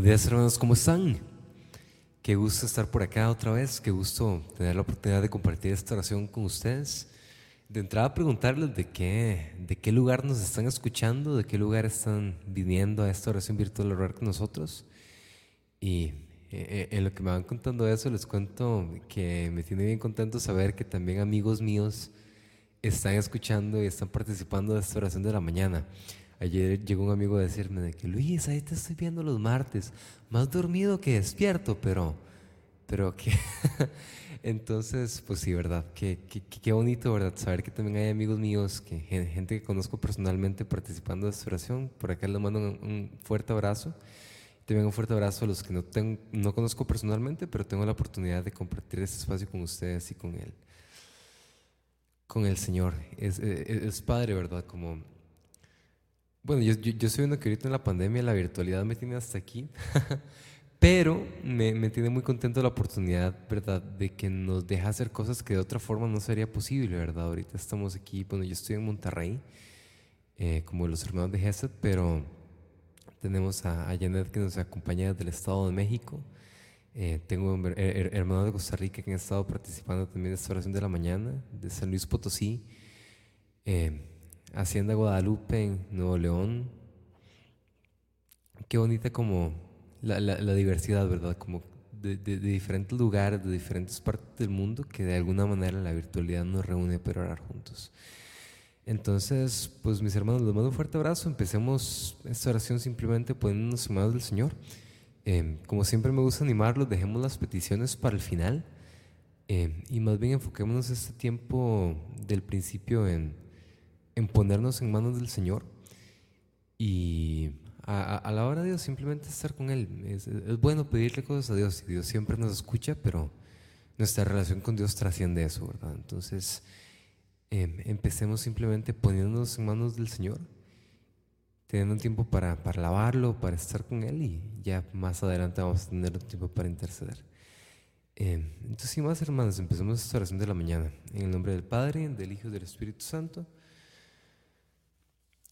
Buenos días hermanos, ¿cómo están? Qué gusto estar por acá otra vez, qué gusto tener la oportunidad de compartir esta oración con ustedes. De entrada preguntarles de qué, de qué lugar nos están escuchando, de qué lugar están viniendo a esta oración virtual a orar con nosotros. Y eh, eh, en lo que me van contando eso, les cuento que me tiene bien contento saber que también amigos míos están escuchando y están participando de esta oración de la mañana. Ayer llegó un amigo a decirme de que Luis, ahí te estoy viendo los martes, más dormido que despierto, pero, pero que... Entonces, pues sí, ¿verdad? Qué, qué, bonito, ¿verdad? Saber que también hay amigos míos, que, gente que conozco personalmente participando de esta oración. Por acá les mando un, fuerte abrazo. También un fuerte abrazo a los que no, tengo, no conozco personalmente, pero tengo la oportunidad de compartir este espacio con ustedes y con él. Con el Señor. Es, es, es padre, ¿verdad? Como bueno, yo, yo, estoy viendo que ahorita en la pandemia la virtualidad me tiene hasta aquí, pero me, me, tiene muy contento la oportunidad, ¿verdad?, de que nos deja hacer cosas que de otra forma no sería posible, ¿verdad? Ahorita estamos aquí, bueno, yo estoy en Monterrey, eh, como los hermanos de Gesed, pero tenemos a, Janet que nos acompaña del Estado de México. Eh, tengo hermanos de Costa Rica que han estado participando también de esta oración de la mañana, de San Luis Potosí. Eh, Hacienda Guadalupe en Nuevo León. Qué bonita como la, diversidad, ¿verdad? Como de, diferentes lugares, de diferentes partes del mundo, que de alguna manera la virtualidad nos reúne para orar juntos. Entonces, pues mis hermanos, les mando un fuerte abrazo. Empecemos esta oración simplemente poniéndonos en manos del Señor. Em, como siempre me gusta animarlos, dejemos las peticiones para el final em, y más bien enfoquémonos este tiempo del principio en en ponernos en manos del Señor y a, la hora de Dios simplemente estar con Él. Es, bueno pedirle cosas a Dios y Dios siempre nos escucha, pero nuestra relación con Dios trasciende eso, ¿verdad? Entonces, em, empecemos simplemente poniéndonos en manos del Señor, teniendo un tiempo para, para alabarlo, para estar con Él y ya más adelante vamos a tener un tiempo para interceder. Em, entonces, sin más hermanos, empecemos esta oración de la mañana. En el nombre del Padre, del Hijo y del Espíritu Santo.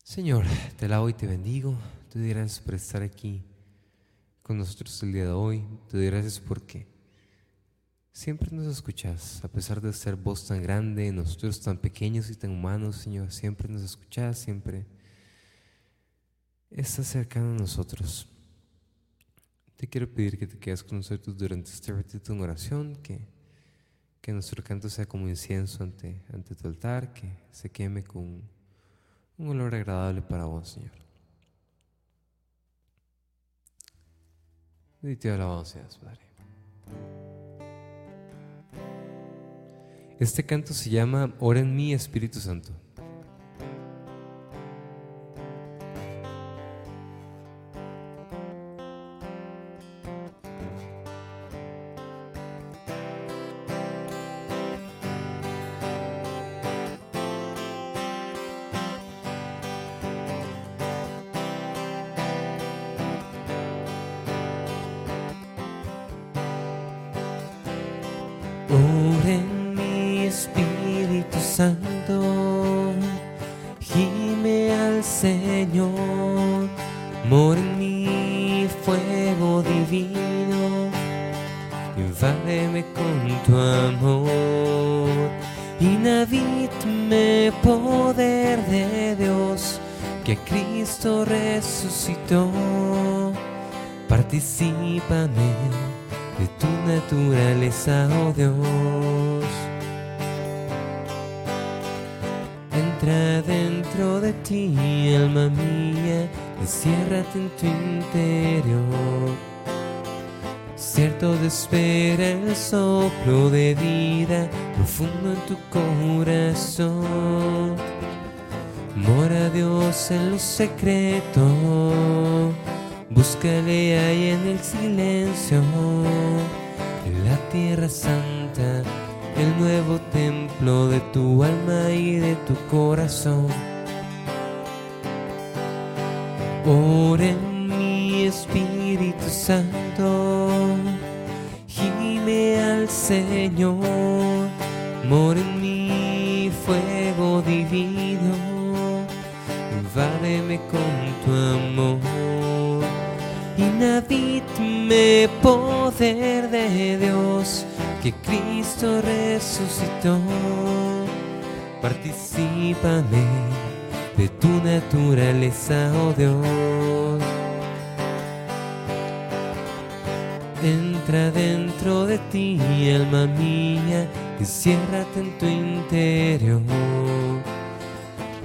Señor, te alabo y te bendigo. Te doy gracias por estar aquí con nosotros el día de hoy. Te doy gracias porque siempre nos escuchas, a pesar de ser voz tan grande, nosotros tan pequeños y tan humanos, Señor, siempre nos escuchas, siempre estás cercano a nosotros. Te quiero pedir que te quedes con nosotros durante este ratito en oración, que, que nuestro canto sea como incienso ante, ante tu altar, que se queme con un olor agradable para vos, Señor. Y te alabado seas, Padre. Este canto se llama Ora en mí, Espíritu Santo. Secreto, búscale ahí en el silencio, en la tierra santa, el nuevo templo de tu alma y de tu corazón. Ora en mi Espíritu Santo, Señor, mora en mi fuego divino invádeme con tu amor inhabitme poder de Dios que Cristo resucitó. Particípame de tu naturaleza, oh Dios. Entra dentro de ti, alma mía, enciérrate en tu interior.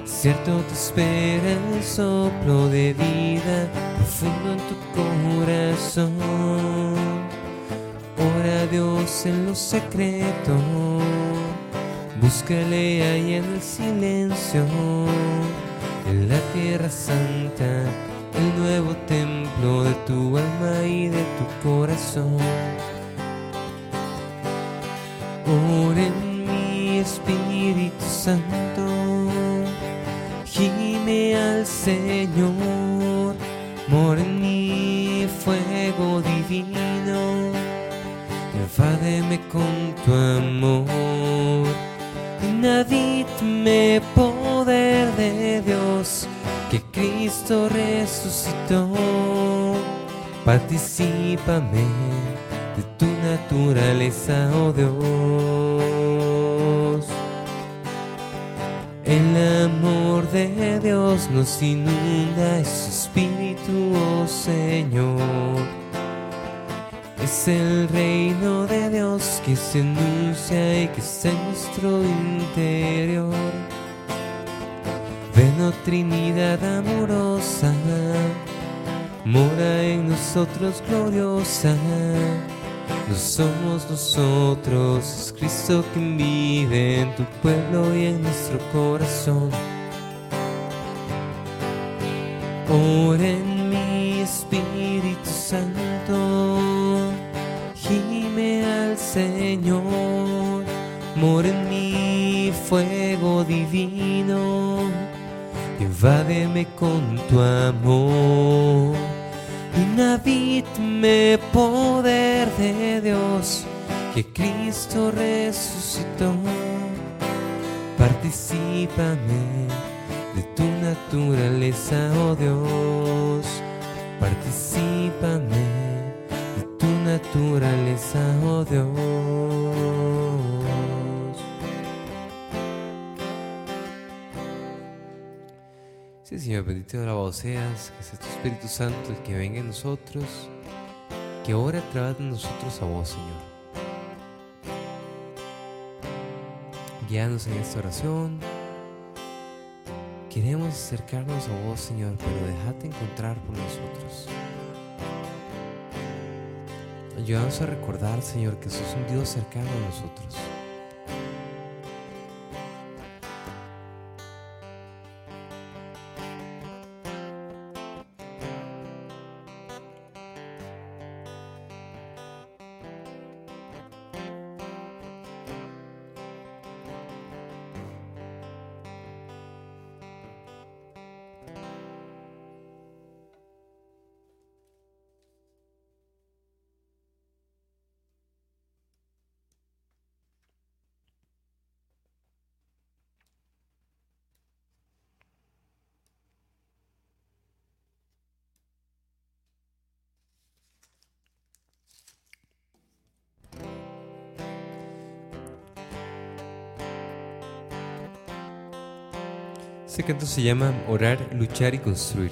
Cierto te espera el soplo de vida profundo en tu corazón. Ora a Dios en lo secreto, búscale ahí en el silencio, en la tierra santa, el nuevo templo de tu alma y de tu corazón. Ora en mi Espíritu Santo, gime al Señor, mora en mí fuego divino, enfádeme con tu amor, inhabitme poder de Dios Cristo resucitó, particípame de tu naturaleza, oh Dios. El amor de Dios nos inunda, es su espíritu, oh Señor. Es el reino de Dios que se anuncia y que está en nuestro interior. Trinidad amorosa, mora en nosotros gloriosa. No somos nosotros, es Cristo quien vive en tu pueblo y en nuestro corazón. Ora en mi Espíritu Santo, gime al Señor, mora en mi fuego divino, invádeme con tu amor. Inhabitme poder de Dios que Cristo resucitó. Particípame de tu naturaleza, oh Dios. Particípame de tu naturaleza, oh Dios. Sí, Señor, bendito y alabado seas, que sea tu Espíritu Santo el que venga en nosotros, que ore a través de nosotros a vos, Señor. Guíanos en esta oración. Queremos acercarnos a vos, Señor, pero déjate encontrar por nosotros. Ayúdanos a recordar, Señor, que sos un Dios cercano a nosotros. Este canto se llama Orar, Luchar y Construir.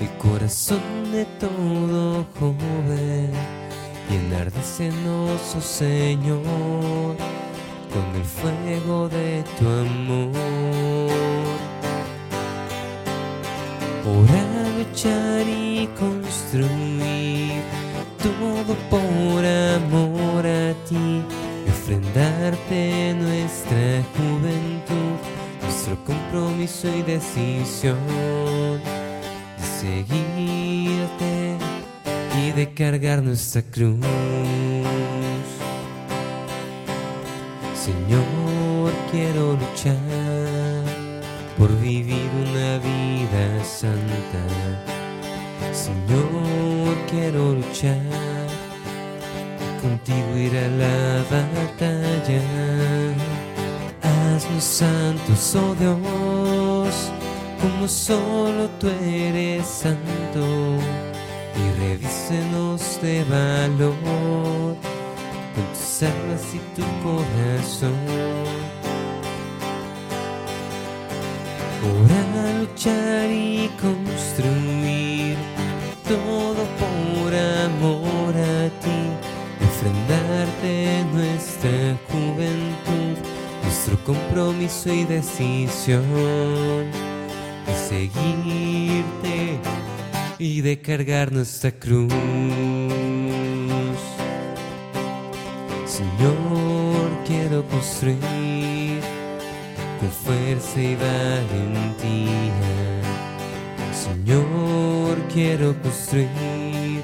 El corazón de todo joven. Y enardecenos, oh Señor, con el fuego de tu amor. Orar, luchar y construir todo por amor a ti, ofrendarte nuestra juventud, nuestro compromiso y decisión de seguirte y de cargar nuestra cruz. Señor, quiero luchar por vivir una vida santa. Señor, quiero luchar contigo ir a la batalla. Haznos santos, oh Dios, como solo tú eres santo, y revísenos de valor con tus armas y tu corazón. Para luchar y construir todo por amor a ti, ofrendarte nuestra juventud, nuestro compromiso y decisión de seguirte y de cargar nuestra cruz. Señor, quiero construir con fuerza y valentía. Señor, quiero construir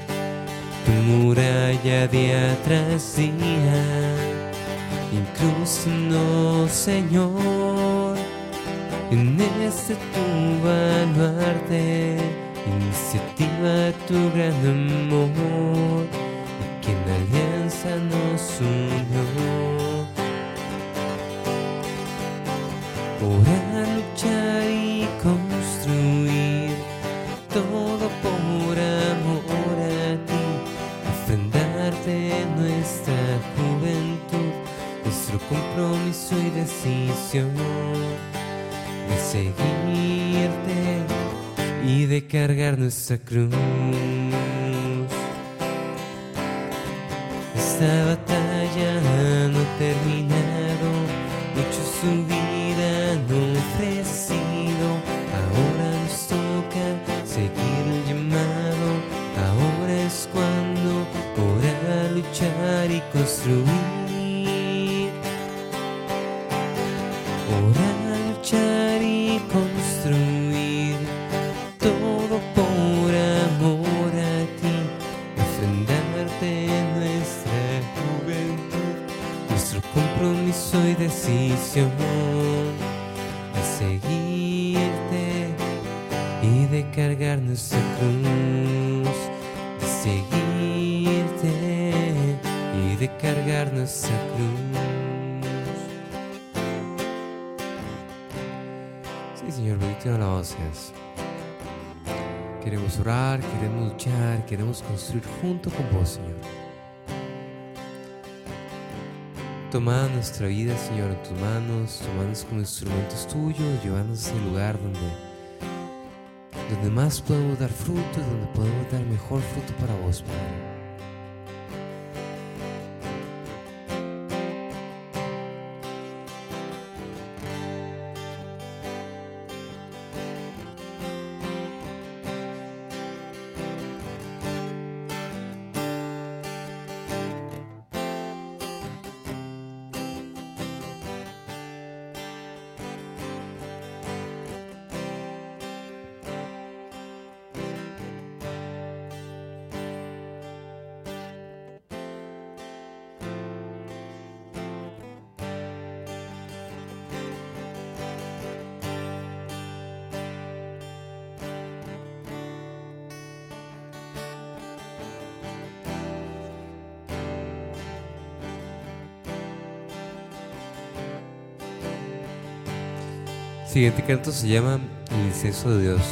tu muralla día tras día. Incluso, Señor, en este tu baluarte, iniciativa tu gran amor que en alianza nos unió. Para luchar y construir todo por amor a ti, ofrendarte nuestra juventud, nuestro compromiso y decisión de seguirte y de cargar nuestra cruz. Esta batalla queremos construir junto con vos, Señor. Toma nuestra vida, Señor, en tus manos, tomanos como instrumentos tuyos, llevarnos a ese lugar donde, donde más podemos dar fruto, donde podemos dar mejor fruto para vos, Padre. Siguiente canto se llama El incenso de Dios.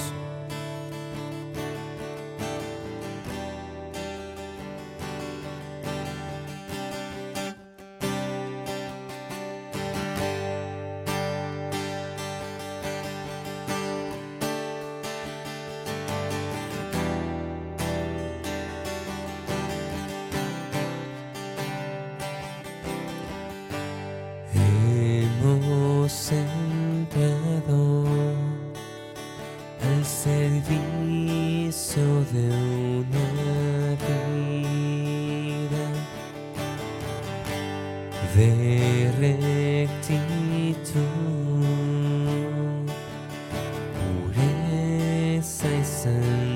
森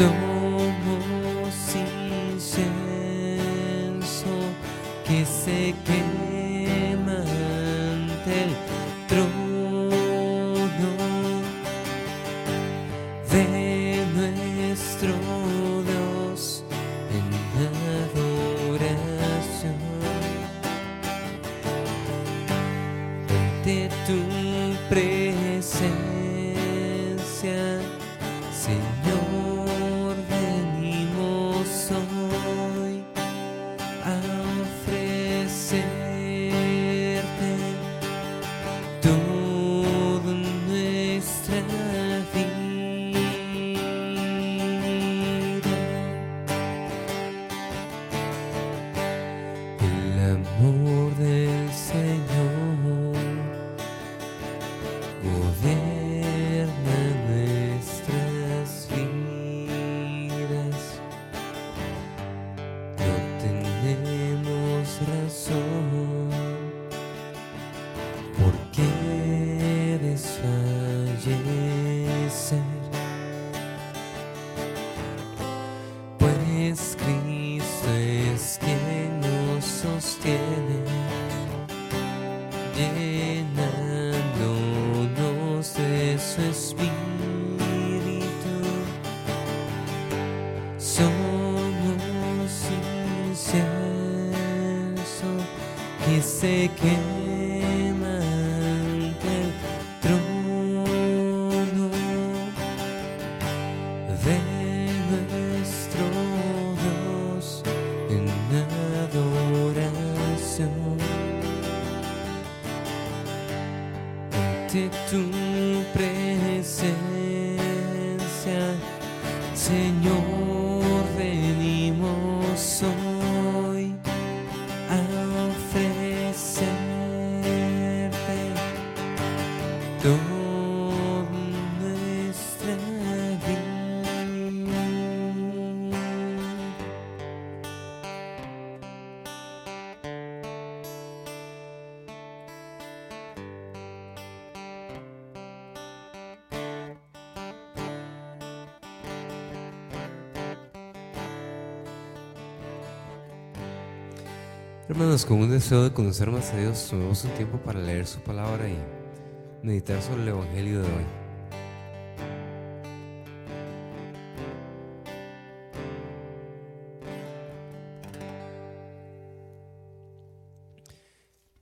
são con un deseo de conocer más a Dios, tomemos un tiempo para leer su palabra y meditar sobre el Evangelio de hoy.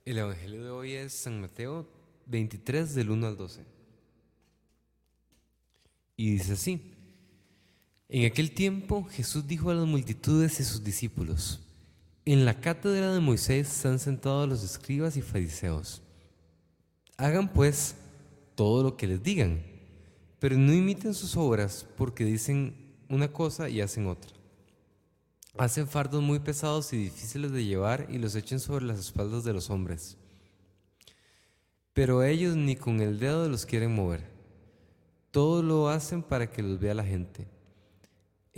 El Evangelio de hoy es San Mateo 23 del 1 al 12. Y dice así, en aquel tiempo Jesús dijo a las multitudes y sus discípulos, en la cátedra de Moisés están sentados los escribas y fariseos. Hagan pues todo lo que les digan, pero no imiten sus obras porque dicen una cosa y hacen otra. Hacen fardos muy pesados y difíciles de llevar y los echen sobre las espaldas de los hombres. Pero ellos ni con el dedo los quieren mover. Todo lo hacen para que los vea la gente.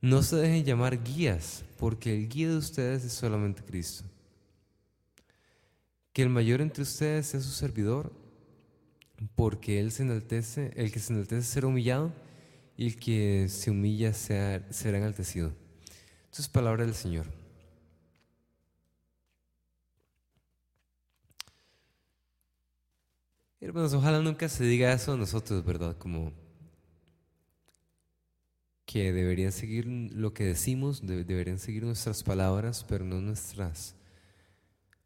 No se dejen llamar guías, porque el guía de ustedes es solamente Cristo. Que el mayor entre ustedes sea su servidor, porque se enaltece, el que se enaltece será humillado, y el que se humilla será enaltecido. Esto es palabra del Señor. Hermanos, ojalá nunca se diga eso a nosotros, ¿verdad? Como que deberían seguir lo que decimos, deberían seguir nuestras palabras, pero no nuestras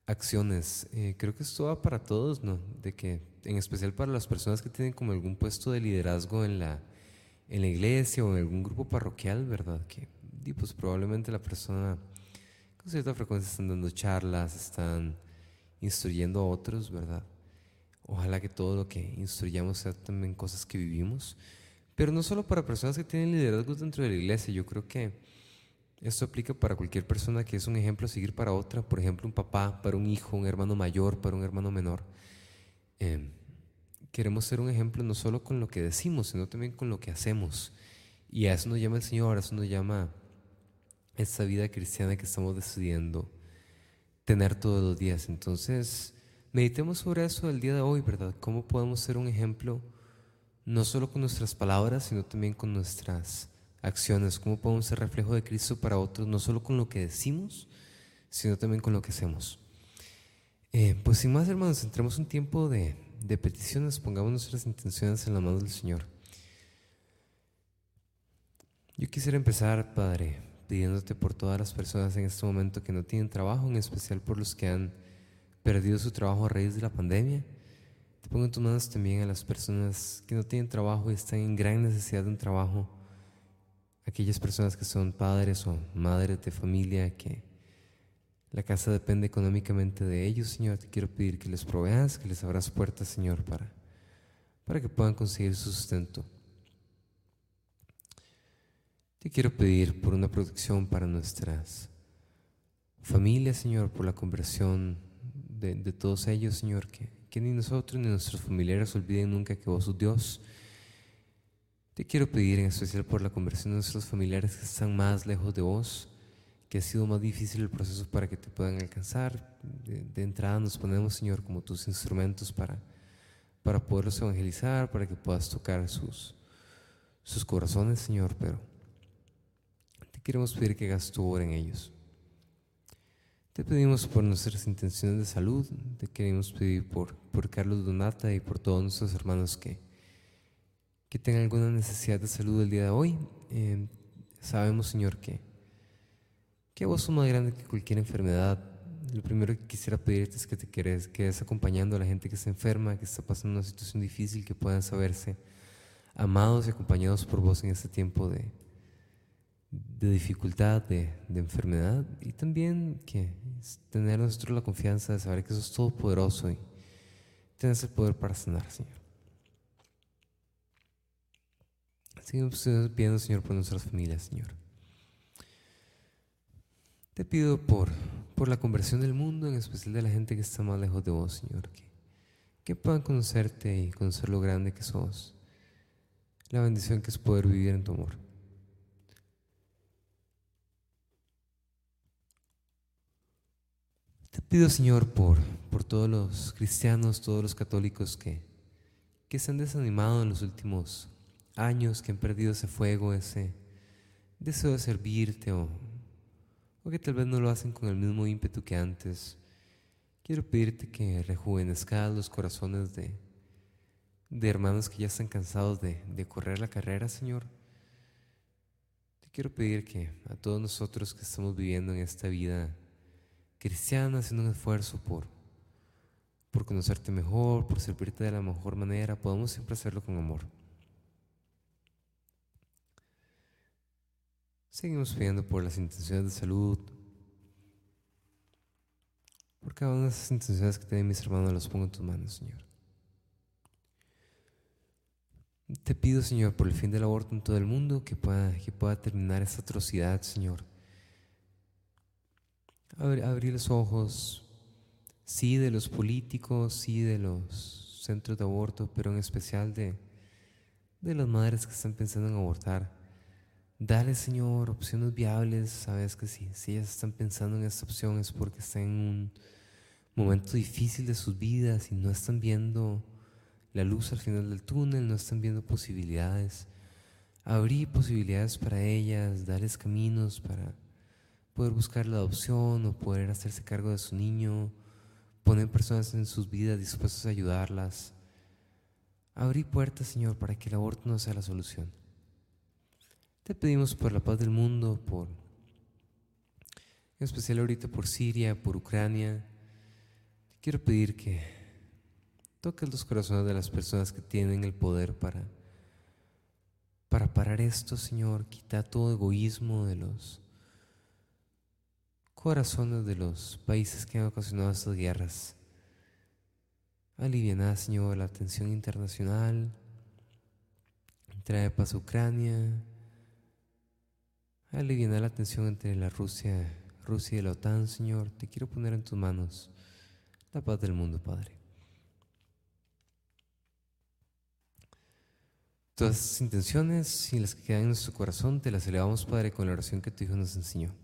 acciones. Eh, creo que esto va para todos, ¿no? De que, en especial para las personas que tienen como algún puesto de liderazgo en la, en la iglesia o en algún grupo parroquial, ¿verdad? Que pues probablemente la persona con cierta frecuencia están dando charlas, están instruyendo a otros, ¿verdad? Ojalá que todo lo que instruyamos sea también cosas que vivimos, pero no solo para personas que tienen liderazgos dentro de la iglesia, yo creo que esto aplica para cualquier persona que es un ejemplo a seguir para otra, por ejemplo, un papá, para un hijo, un hermano mayor, para un hermano menor. Em, queremos ser un ejemplo no solo con lo que decimos, sino también con lo que hacemos. Y a eso nos llama el Señor, a eso nos llama esta vida cristiana que estamos decidiendo tener todos los días. Entonces, meditemos sobre eso el día de hoy, ¿verdad? ¿Cómo podemos ser un ejemplo no solo con nuestras palabras, sino también con nuestras acciones? ¿Cómo podemos ser reflejo de Cristo para otros, no solo con lo que decimos, sino también con lo que hacemos? Eh, pues sin más, hermanos, entremos un tiempo de, de peticiones, pongamos nuestras intenciones en la mano del Señor. Yo quisiera empezar, Padre, pidiéndote por todas las personas en este momento que no tienen trabajo, en especial por los que han perdido su trabajo a raíz de la pandemia. Te pongo en tus manos también a las personas que no tienen trabajo y están en gran necesidad de un trabajo. Aquellas personas que son padres o madres de familia, que la casa depende económicamente de ellos, Señor. Te quiero pedir que les proveas, que les abras puertas, Señor, para, para que puedan conseguir su sustento. Te quiero pedir por una protección para nuestras familias, Señor, por la conversión de, todos ellos, Señor, que, que ni nosotros ni nuestros familiares olviden nunca que vos sos Dios. Te quiero pedir en especial por la conversión de nuestros familiares que están más lejos de vos, que ha sido más difícil el proceso para que te puedan alcanzar. De, entrada nos ponemos, Señor, como tus instrumentos para, para poderlos evangelizar, para que puedas tocar sus, sus corazones, Señor, pero queremos pedir que hagas tu obra en ellos. Te pedimos por nuestras intenciones de salud, te queremos pedir por, por Carlos Donata y por todos nuestros hermanos que, que tengan alguna necesidad de salud el día de hoy. Eh, sabemos, Señor, que, que vos sos más grande que cualquier enfermedad. Lo primero que quisiera pedirte es que te quedes, que acompañando a la gente que se enferma, que está pasando una situación difícil, que puedan saberse amados y acompañados por vos en este tiempo de, de dificultad, de, enfermedad y también que tener nosotros la confianza de saber que sos todopoderoso y tienes el poder para sanar, Señor. Seguimos pidiendo, Señor, por nuestras familias, Señor. Te pido por, por la conversión del mundo, en especial de la gente que está más lejos de vos, Señor, que, que puedan conocerte y conocer lo grande que sos, la bendición que es poder vivir en tu amor. Te pido, Señor, por, por todos los cristianos, todos los católicos que, que se han desanimado en los últimos años, que han perdido ese fuego, ese deseo de servirte o, o que tal vez no lo hacen con el mismo ímpetu que antes. Quiero pedirte que rejuvenezcas los corazones de, de hermanos que ya están cansados de, de correr la carrera, Señor. Te quiero pedir que a todos nosotros que estamos viviendo en esta vida cristiana, haciendo un esfuerzo por, por conocerte mejor, por servirte de la mejor manera, podamos siempre hacerlo con amor. Seguimos pidiendo por las intenciones de salud, por cada una de esas intenciones que tienen mis hermanos, las pongo en tus manos, Señor. Te pido, Señor, por el fin del aborto en todo el mundo, que pueda, que pueda terminar esta atrocidad, Señor. Abrir los ojos, sí, de los políticos, sí, de los centros de aborto, pero en especial de, de las madres que están pensando en abortar. Dale, Señor, opciones viables. Sabes que si, si ellas están pensando en esta opción es porque están en un momento difícil de sus vidas y no están viendo la luz al final del túnel, no están viendo posibilidades. Abrir posibilidades para ellas, darles caminos para poder buscar la adopción o poder hacerse cargo de su niño, poner personas en sus vidas dispuestas a ayudarlas. Abrir puertas, Señor, para que el aborto no sea la solución. Te pedimos por la paz del mundo, por, en especial ahorita por Siria, por Ucrania. Te quiero pedir que toques los corazones de las personas que tienen el poder para, para parar esto, Señor. Quita todo egoísmo de los corazones de los países que han ocasionado estas guerras. Aliviana, Señor, la tensión internacional. Trae paz a Ucrania aliviar la tensión entre la Rusia, Rusia y la OTAN, Señor. Te quiero poner en tus manos la paz del mundo, Padre. Todas esas intenciones y las que quedan en nuestro corazón te las elevamos, Padre, con la oración que tu Hijo nos enseñó.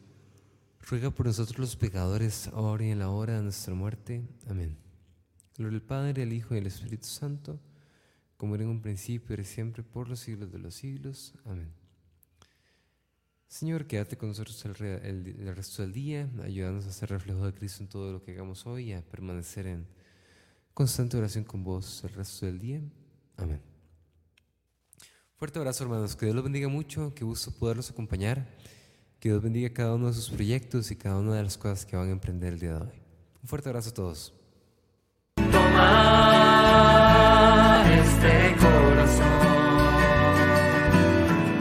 ruega por nosotros los pecadores, ahora y en la hora de nuestra muerte. Amén. Gloria al Padre, al Hijo y al Espíritu Santo como era en un principio, y siempre, por los siglos de los siglos. Amén. Señor, quédate con nosotros el, resto del día, ayúdanos a ser reflejo de Cristo en todo lo que hagamos hoy y a permanecer en constante oración con vos el resto del día. Amén. Fuerte abrazo, hermanos. Que Dios los bendiga mucho. Qué gusto poderlos acompañar. Que Dios bendiga cada uno de sus proyectos y cada una de las cosas que van a emprender el día de hoy. Un fuerte abrazo a todos. Toma este corazón.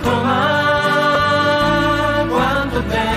Toma cuanto te